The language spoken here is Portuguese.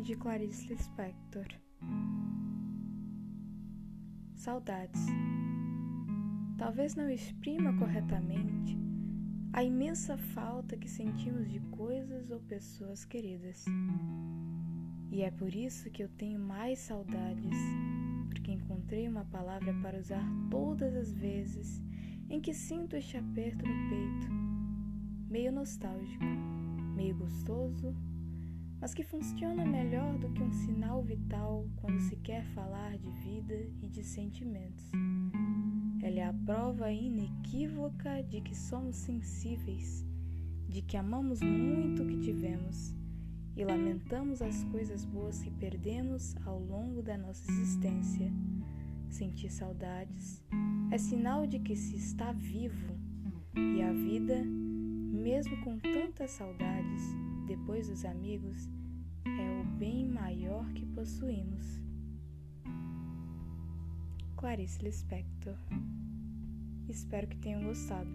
de Clarice Lispector. Saudades. Talvez não exprima corretamente a imensa falta que sentimos de coisas ou pessoas queridas. E é por isso que eu tenho mais saudades, porque encontrei uma palavra para usar todas as vezes em que sinto este aperto no peito, meio nostálgico, meio gostoso mas que funciona melhor do que um sinal vital quando se quer falar de vida e de sentimentos. Ela é a prova inequívoca de que somos sensíveis, de que amamos muito o que tivemos e lamentamos as coisas boas que perdemos ao longo da nossa existência. Sentir saudades é sinal de que se está vivo e a vida, mesmo com tantas saudades, depois dos amigos, é o bem maior que possuímos. Clarice Lispector. Espero que tenham gostado.